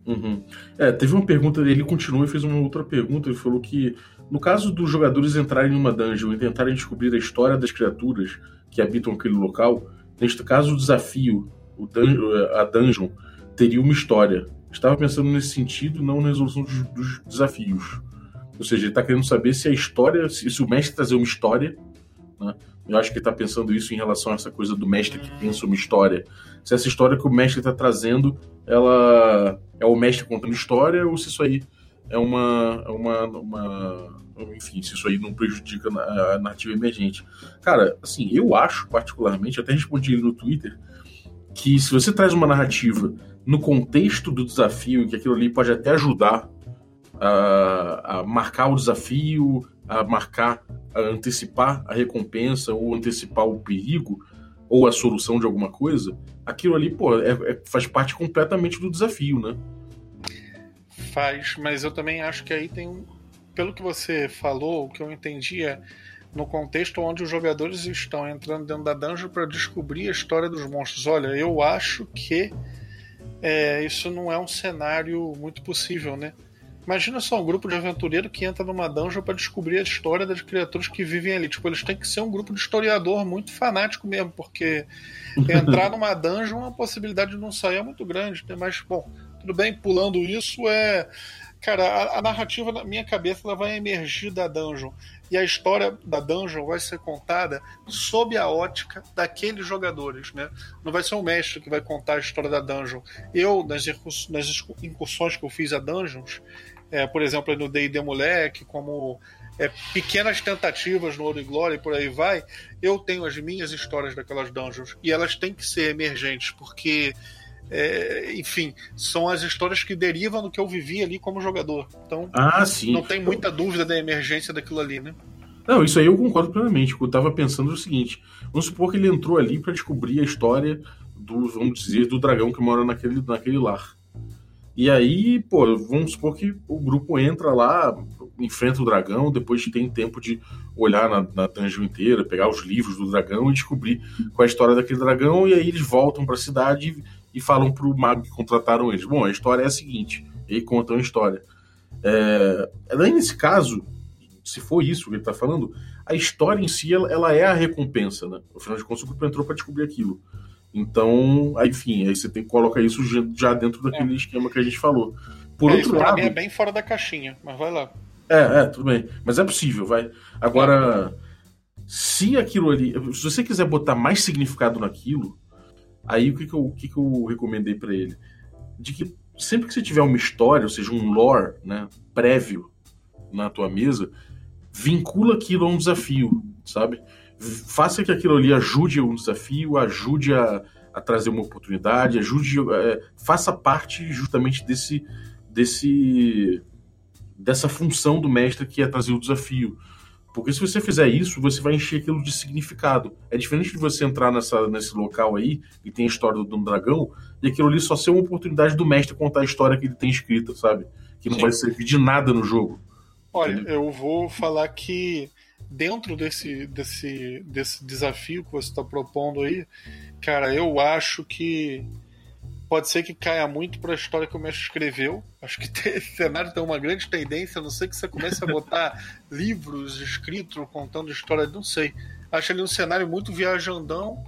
Uhum. É, teve uma pergunta, ele continuou e fez uma outra pergunta. Ele falou que, no caso dos jogadores entrarem em uma dungeon e tentarem descobrir a história das criaturas que habitam aquele local, neste caso o desafio, o a dungeon, teria uma história. Estava pensando nesse sentido, não na resolução dos, dos desafios. Ou seja, ele está querendo saber se a história, se, se o mestre trazer uma história, né? eu acho que ele está pensando isso em relação a essa coisa do mestre que pensa uma história se essa história que o mestre está trazendo, ela é o mestre contando história ou se isso aí é uma, uma, uma enfim, se isso aí não prejudica a narrativa emergente. Cara, assim, eu acho particularmente, até respondi no Twitter, que se você traz uma narrativa no contexto do desafio, que aquilo ali pode até ajudar a, a marcar o desafio, a marcar, a antecipar a recompensa ou antecipar o perigo ou a solução de alguma coisa, aquilo ali, pô, é, é, faz parte completamente do desafio, né? Faz, mas eu também acho que aí tem. Pelo que você falou, o que eu entendi é no contexto onde os jogadores estão entrando dentro da dungeon para descobrir a história dos monstros. Olha, eu acho que é, isso não é um cenário muito possível, né? Imagina só um grupo de aventureiro que entra numa dungeon para descobrir a história das criaturas que vivem ali. Tipo, eles têm que ser um grupo de historiador muito fanático mesmo, porque entrar numa dungeon, a possibilidade de não sair é muito grande. Né? Mas, bom, tudo bem, pulando isso é. Cara, a, a, narrativa na minha cabeça ela vai emergir da dungeon. E a história da dungeon vai ser contada sob a ótica daqueles jogadores, né? Não vai ser o mestre que vai contar a história da dungeon. Eu, nas, nas incursões que eu fiz a dungeons, é, por exemplo, no D&D Moleque, como é, pequenas tentativas no Ouro e Glória e por aí vai, eu tenho as minhas histórias daquelas dungeons e elas têm que ser emergentes, porque, é, enfim, são as histórias que derivam do que eu vivi ali como jogador. Então, ah, sim. não tem muita dúvida da emergência daquilo ali, né? Não, isso aí eu concordo plenamente. Eu tava pensando é o seguinte: vamos supor que ele entrou ali para descobrir a história do, vamos dizer, do dragão que mora naquele, naquele lar. E aí, pô, vamos supor que o grupo entra lá, enfrenta o dragão, depois tem tempo de olhar na, na dungeon inteira, pegar os livros do dragão e descobrir qual é a história daquele dragão, e aí eles voltam para a cidade e, e falam pro mago que contrataram eles. Bom, a história é a seguinte, e contam a história. É, nesse caso, se for isso que ele está falando, a história em si ela, ela, é a recompensa, né? Afinal de contas, o grupo entrou para descobrir aquilo. Então, aí, enfim, aí você tem que colocar isso já dentro daquele é. esquema que a gente falou. Por é, outro isso lado. Mim é bem fora da caixinha, mas vai lá. É, é, tudo bem. Mas é possível, vai. Agora, se aquilo ali. Se você quiser botar mais significado naquilo, aí o que, que, eu, o que, que eu recomendei para ele? De que sempre que você tiver uma história, ou seja, um lore né, prévio na tua mesa, vincula aquilo a um desafio, sabe? Faça que aquilo ali ajude um desafio, ajude a, a trazer uma oportunidade, ajude, é, faça parte justamente desse, desse, dessa função do mestre que é trazer o desafio. Porque se você fizer isso, você vai encher aquilo de significado. É diferente de você entrar nessa, nesse local aí, e tem a história do, do dragão, e aquilo ali só ser uma oportunidade do mestre contar a história que ele tem escrita, sabe? Que não Sim. vai servir de nada no jogo. Olha, Entendeu? eu vou falar que dentro desse, desse, desse desafio que você está propondo aí, cara, eu acho que pode ser que caia muito para a história que o mestre escreveu. Acho que esse cenário tem uma grande tendência, a não ser que você comece a botar livros escritos contando história, não sei. Acho ele um cenário muito viajandão.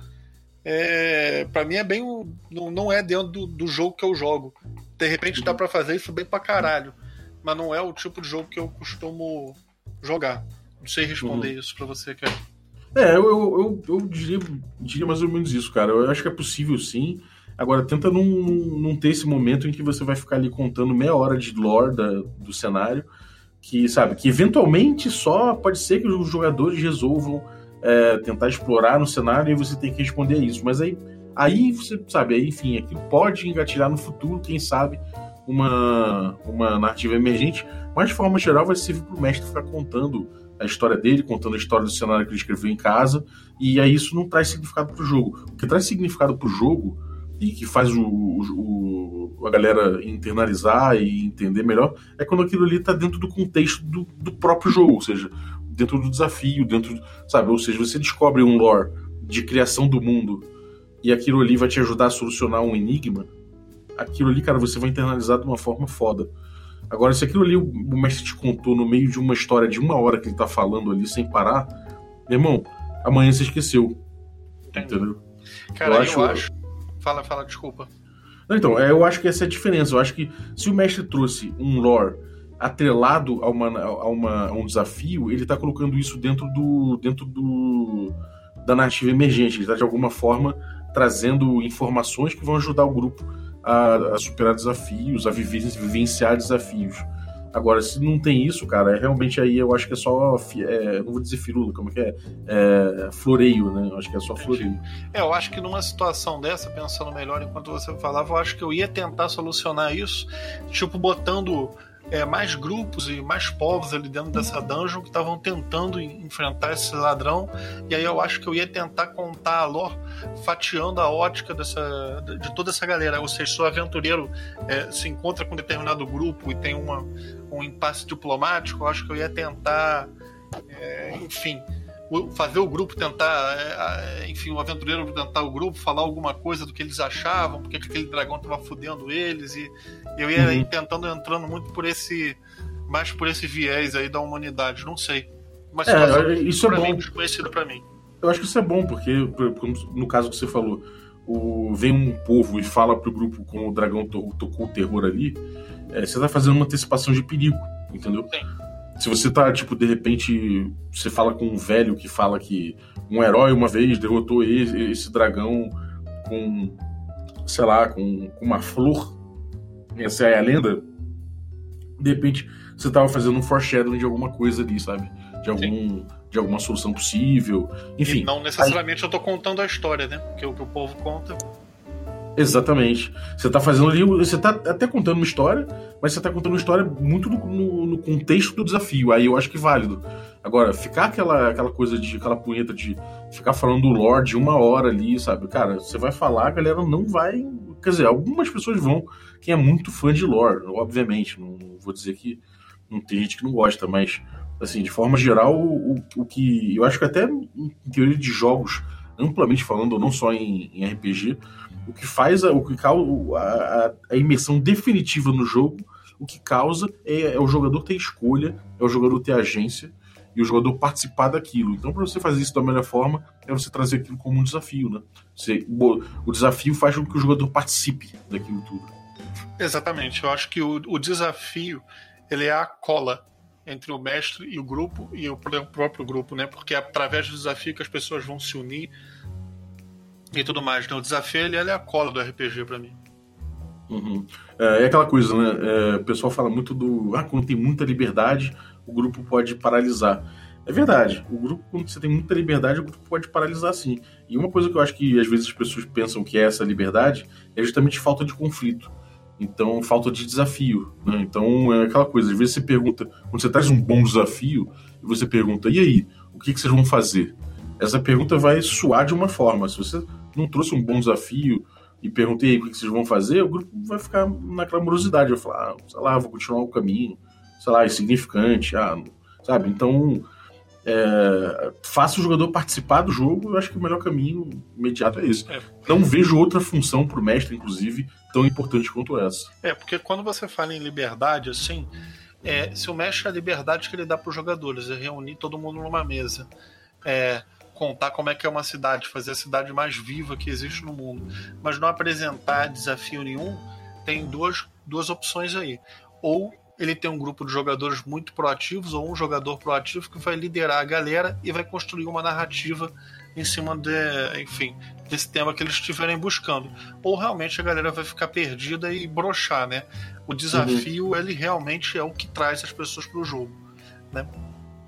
É, para mim é bem. Não, não é dentro do, do jogo que eu jogo. De repente dá para fazer isso bem pra caralho. Mas não é o tipo de jogo que eu costumo jogar. Não sei responder uhum. isso para você, cara. É, eu, eu, eu, eu diria, diria, mais ou menos isso, cara. Eu acho que é possível sim. Agora, tenta não, não ter esse momento em que você vai ficar ali contando meia hora de lore da, do cenário, que, sabe, que eventualmente só pode ser que os jogadores resolvam é, tentar explorar no cenário e você tem que responder a isso. Mas aí, aí você sabe, aí, enfim, aquilo pode engatilhar no futuro, quem sabe, uma, uma narrativa emergente, mas de forma geral vai servir para o mestre ficar contando a história dele, contando a história do cenário que ele escreveu em casa, e aí isso não traz significado para o jogo. O que traz significado para o jogo e que faz o, o, a galera internalizar e entender melhor é quando aquilo ali está dentro do contexto do, do, próprio jogo, ou seja, dentro do desafio, dentro, sabe, ou seja, você descobre um lore de criação do mundo e aquilo ali vai te ajudar a solucionar um enigma, aquilo ali, cara, você vai internalizar de uma forma foda. Agora, se aquilo ali o mestre te contou no meio de uma história de uma hora que ele tá falando ali sem parar, meu irmão, amanhã você esqueceu. Entendi. Entendeu? Cara, eu acho... eu acho. Fala, fala, desculpa. então, é, eu acho que essa é a diferença. Eu acho que se o mestre trouxe um lore atrelado a, uma, a, uma, a um desafio, ele tá colocando isso dentro do. dentro do. da narrativa emergente. Ele tá de alguma forma trazendo informações que vão ajudar o grupo a, a superar desafios, a vivenciar desafios. Agora, se não tem isso, cara, é realmente aí eu acho que é só. É, não vou dizer firula, como é que é? é? Floreio, né? Eu acho que é só floreio. É, eu acho que numa situação dessa, pensando melhor enquanto você falava, eu acho que eu ia tentar solucionar isso, tipo, botando é, mais grupos e mais povos ali dentro dessa dungeon que estavam tentando enfrentar esse ladrão. E aí eu acho que eu ia tentar contar a lore fatiando a ótica dessa, de toda essa galera. Ou seja, se o aventureiro é, se encontra com um determinado grupo e tem uma, um impasse diplomático, eu acho que eu ia tentar, é, enfim fazer o grupo tentar, é, é, enfim, o aventureiro tentar o grupo falar alguma coisa do que eles achavam, porque aquele dragão tava fudendo eles, e eu ia uhum. tentando entrando muito por esse, mais por esse viés aí da humanidade, não sei. Mas é, isso é bom. desconhecido para mim. Eu acho que isso é bom, porque no caso que você falou, o, vem um povo e fala pro grupo como o dragão to, tocou o terror ali, é, você tá fazendo uma antecipação de perigo, entendeu? Sim. Se você tá, tipo, de repente, você fala com um velho que fala que um herói uma vez derrotou esse, esse dragão com, sei lá, com, com, uma flor, essa é a lenda, de repente você tava fazendo um foreshadowing de alguma coisa ali, sabe? De algum. De alguma solução possível. Enfim. E não necessariamente aí... eu tô contando a história, né? Porque o que o povo conta. Exatamente. Você tá fazendo ali, você tá até contando uma história, mas você tá contando uma história muito no, no, no, contexto do desafio. Aí eu acho que é válido. Agora, ficar aquela, aquela coisa de, aquela punheta de ficar falando do Lorde uma hora ali, sabe? Cara, você vai falar, a galera não vai. Quer dizer, algumas pessoas vão, quem é muito fã de lore, obviamente. Não, não vou dizer que não tem gente que não gosta, mas, assim, de forma geral, o, o que. Eu acho que até em teoria de jogos, amplamente falando, não só em, em RPG o que faz a, o que causa a, a, imersão definitiva no jogo, o que causa é, é, o jogador ter escolha, é o jogador ter agência e o jogador participar daquilo. Então, para você fazer isso da melhor forma, é você trazer aquilo como um desafio, né? Você, o desafio faz com que o jogador participe daquilo tudo. Exatamente. Eu acho que o, o desafio ele é a cola entre o mestre e o grupo e o próprio grupo, né? Porque é através do desafio que as pessoas vão se unir e tudo mais. Né? O desafio ele, ele é a cola do RPG para mim. Uhum. É, é, aquela coisa, né? É, o pessoal fala muito do. Ah, quando tem muita liberdade, o grupo pode paralisar. É verdade. O grupo, quando você tem muita liberdade, o grupo pode paralisar sim. E uma coisa que eu acho que às vezes as pessoas pensam que é essa liberdade é justamente falta de conflito. Então, falta de desafio. Né? Então, é aquela coisa. Às vezes você pergunta, quando você traz um bom desafio, você pergunta, e aí, o que, que vocês vão fazer? essa pergunta vai soar de uma forma. Se você não trouxe um bom desafio e perguntei o que vocês vão fazer, o grupo vai ficar naquela morosidade. Vai falar, ah, sei lá, vou continuar o caminho, sei lá, insignificante, ah, sabe? Então, é, faça o jogador participar do jogo. Eu acho que o melhor caminho imediato é esse. É. Não vejo outra função para o mestre, inclusive, tão importante quanto essa. É, porque quando você fala em liberdade, assim, é, se o mestre é a liberdade que ele dá para os jogadores, é reunir todo mundo numa mesa. É, contar como é que é uma cidade, fazer a cidade mais viva que existe no mundo, mas não apresentar desafio nenhum, tem duas, duas opções aí. Ou ele tem um grupo de jogadores muito proativos, ou um jogador proativo que vai liderar a galera e vai construir uma narrativa em cima de, enfim, desse tema que eles estiverem buscando. Ou realmente a galera vai ficar perdida e brochar, né? O desafio, uhum. ele realmente é o que traz as pessoas para o jogo, né?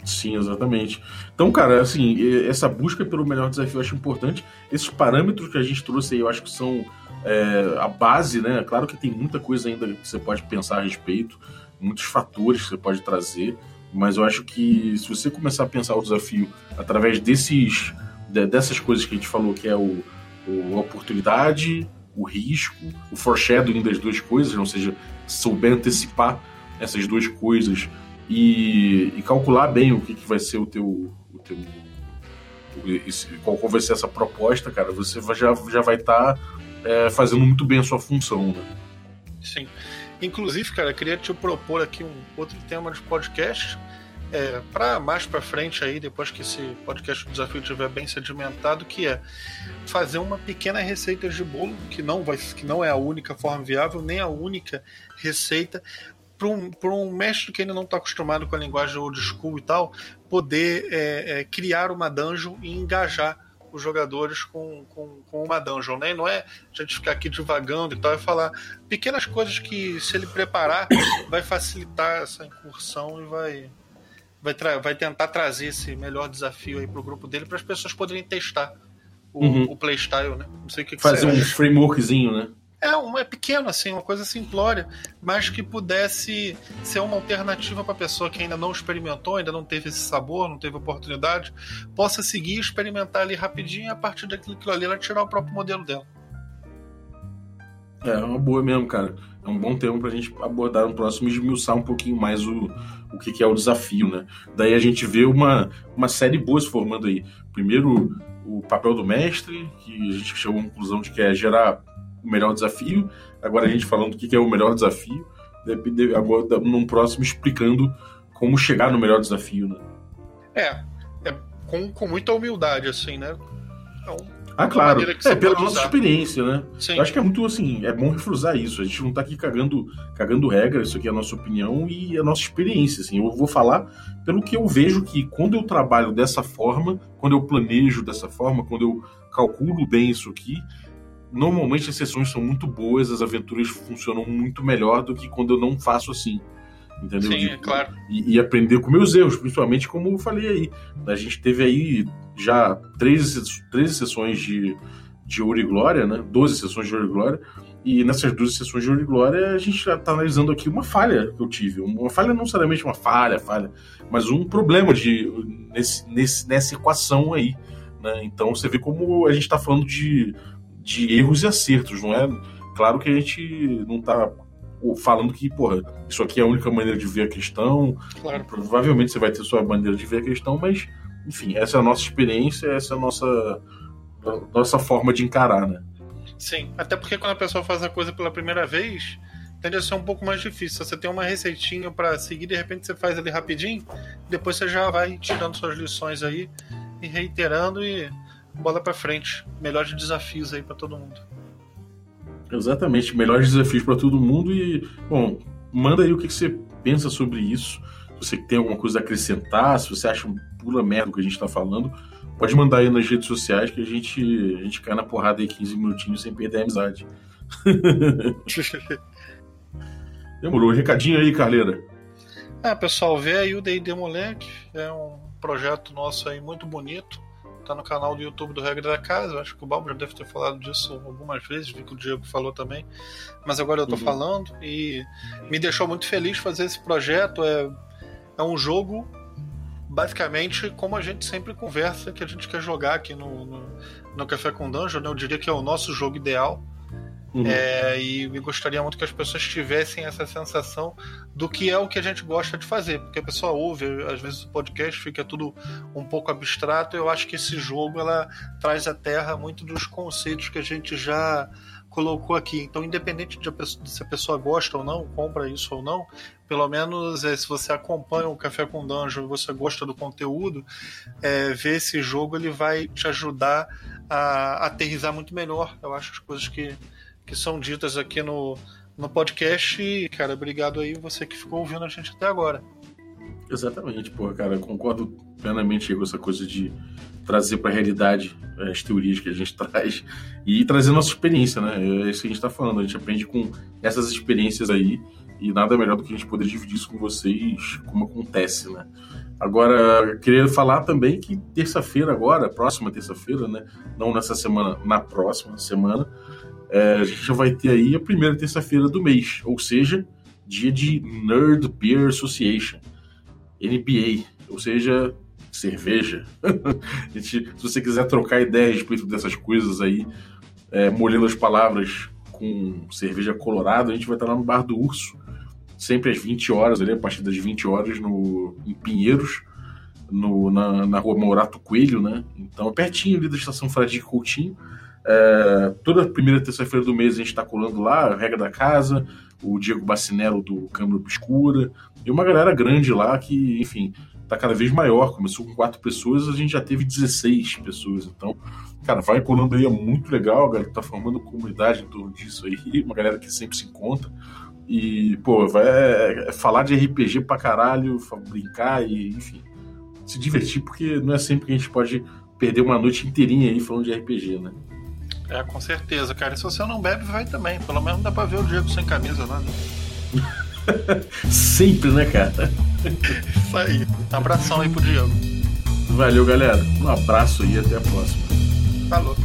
Sim, exatamente. Então, cara, assim, essa busca pelo melhor desafio eu acho importante. Esses parâmetros que a gente trouxe aí, eu acho que são é, a base, né? Claro que tem muita coisa ainda que você pode pensar a respeito, muitos fatores que você pode trazer, mas eu acho que se você começar a pensar o desafio através desses dessas coisas que a gente falou, que é o, o a oportunidade, o risco, o foreshadowing das duas coisas, ou seja, souber antecipar essas duas coisas e, e calcular bem o que, que vai ser o teu. O teu qual, qual vai ser essa proposta, cara, você já, já vai estar tá, é, fazendo muito bem a sua função, né? Sim. Inclusive, cara, queria te propor aqui um outro tema de podcast. É, para mais para frente aí, depois que esse podcast do desafio estiver bem sedimentado, que é fazer uma pequena receita de bolo, que não vai, que não é a única forma viável, nem a única receita, para um, um mestre que ainda não está acostumado com a linguagem old school e tal, poder é, é, criar uma dungeon e engajar os jogadores com, com, com, uma dungeon, né? E não é a gente ficar aqui divagando e tal, é falar pequenas coisas que, se ele preparar, vai facilitar essa incursão e vai, vai, vai tentar trazer esse melhor desafio aí pro grupo dele para as pessoas poderem testar o, uhum. o playstyle, né? Não sei o que, que Fazer um frameworkzinho, né? É, um, é pequeno, assim, uma coisa simplória, mas que pudesse ser uma alternativa para a pessoa que ainda não experimentou, ainda não teve esse sabor, não teve oportunidade, possa seguir experimentar ali rapidinho e a partir daquilo ali ela tirar o próprio modelo dela. É, é uma boa mesmo, cara. É um bom tema para a gente abordar no próximo e esmiuçar um pouquinho mais o, o que, que é o desafio, né? Daí a gente vê uma, uma série boa se formando aí. Primeiro, o papel do mestre, que a gente chegou à conclusão de que é gerar o melhor desafio. Agora a gente falando o que é o melhor desafio. Agora, num próximo, explicando como chegar no melhor desafio, né? É, é com, com muita humildade, assim, né? Então, ah, claro. É, pela nossa usar. experiência, né? Sim. Eu acho que é muito assim, é bom refusar isso. A gente não tá aqui cagando, cagando regra, isso aqui é a nossa opinião e a nossa experiência. Assim. Eu vou falar pelo que eu vejo que quando eu trabalho dessa forma, quando eu planejo dessa forma, quando eu calculo bem isso aqui, normalmente as sessões são muito boas, as aventuras funcionam muito melhor do que quando eu não faço assim. Entendeu? Sim, é claro. E, e, aprender com meus erros, principalmente como eu falei aí. A gente teve aí já 13, 13 sessões de, de Ouro e Glória, né? 12 sessões de Ouro e Glória. E nessas 12 sessões de Ouro e Glória, a gente já está analisando aqui uma falha que eu tive. Uma falha não necessariamente uma falha, falha, mas um problema de, nesse, nesse, nessa equação aí. Né? Então você vê como a gente está falando de, de erros e acertos, não é? Claro que a gente não está falando que, porra, isso aqui é a única maneira de ver a questão. Claro. Provavelmente você vai ter sua maneira de ver a questão, mas, enfim, essa é a nossa experiência, essa é a nossa, a nossa forma de encarar, né? Sim, até porque quando a pessoa faz a coisa pela primeira vez, tende a ser um pouco mais difícil. Você tem uma receitinha para seguir, de repente você faz ali rapidinho, depois você já vai tirando suas lições aí e reiterando e bola para frente. Melhores desafios aí para todo mundo. Exatamente, melhores desafios para todo mundo e, bom, manda aí o que você pensa sobre isso. Se você tem alguma coisa a acrescentar, se você acha pura merda o que a gente está falando, pode mandar aí nas redes sociais que a gente, a gente cai na porrada aí 15 minutinhos sem perder a amizade. Demorou. Recadinho aí, Carleira. É, pessoal, vê aí o D&D Moleque. É um projeto nosso aí muito bonito tá no canal do YouTube do Regra da Casa. Eu acho que o Balbo já deve ter falado disso algumas vezes, vi que o Diego falou também. Mas agora eu tô uhum. falando e me deixou muito feliz fazer esse projeto. É, é um jogo basicamente como a gente sempre conversa que a gente quer jogar aqui no, no, no Café com Dungeon. Né? Eu diria que é o nosso jogo ideal. Uhum. É, e me gostaria muito que as pessoas tivessem essa sensação do que é o que a gente gosta de fazer, porque a pessoa ouve, às vezes o podcast fica tudo um pouco abstrato. Eu acho que esse jogo ela traz à terra muito dos conceitos que a gente já colocou aqui. Então, independente de, se a pessoa gosta ou não, compra isso ou não, pelo menos é, se você acompanha o Café com Dungeon e você gosta do conteúdo, é, ver esse jogo ele vai te ajudar a aterrizar muito melhor. Eu acho as coisas que que são ditas aqui no, no podcast. E, cara, obrigado aí você que ficou ouvindo a gente até agora. Exatamente, pô, cara, concordo plenamente com essa coisa de trazer para a realidade é, as teorias que a gente traz e trazer nossa experiência, né? É isso que a gente está falando. A gente aprende com essas experiências aí e nada melhor do que a gente poder dividir isso com vocês, como acontece, né? Agora, queria falar também que terça-feira agora, próxima terça-feira, né? Não nessa semana, na próxima semana, é, a gente já vai ter aí a primeira terça-feira do mês, ou seja, dia de Nerd Beer Association, NBA, ou seja, cerveja. gente, se você quiser trocar ideias a respeito dessas coisas aí, é, molhando as palavras com cerveja colorada, a gente vai estar lá no Bar do Urso, sempre às 20 horas, ali, a partir das 20 horas, no, em Pinheiros, no, na, na rua Morato Coelho, né? Então, pertinho ali da estação Fradique Coutinho. É, toda primeira terça-feira do mês a gente está colando lá, a regra da casa, o Diego Bacinello do Câmara Obscura, e uma galera grande lá que, enfim, tá cada vez maior. Começou com quatro pessoas, a gente já teve 16 pessoas. Então, cara, vai colando aí, é muito legal, a galera tá formando comunidade em torno disso aí, uma galera que sempre se encontra. E, pô, vai é, é falar de RPG pra caralho, brincar e, enfim, se divertir, porque não é sempre que a gente pode perder uma noite inteirinha aí falando de RPG, né? É, com certeza, cara. E se você não bebe, vai também. Pelo menos dá pra ver o Diego sem camisa lá, né? Sempre, né, cara? Isso aí. Abração aí pro Diego. Valeu, galera. Um abraço e até a próxima. Falou.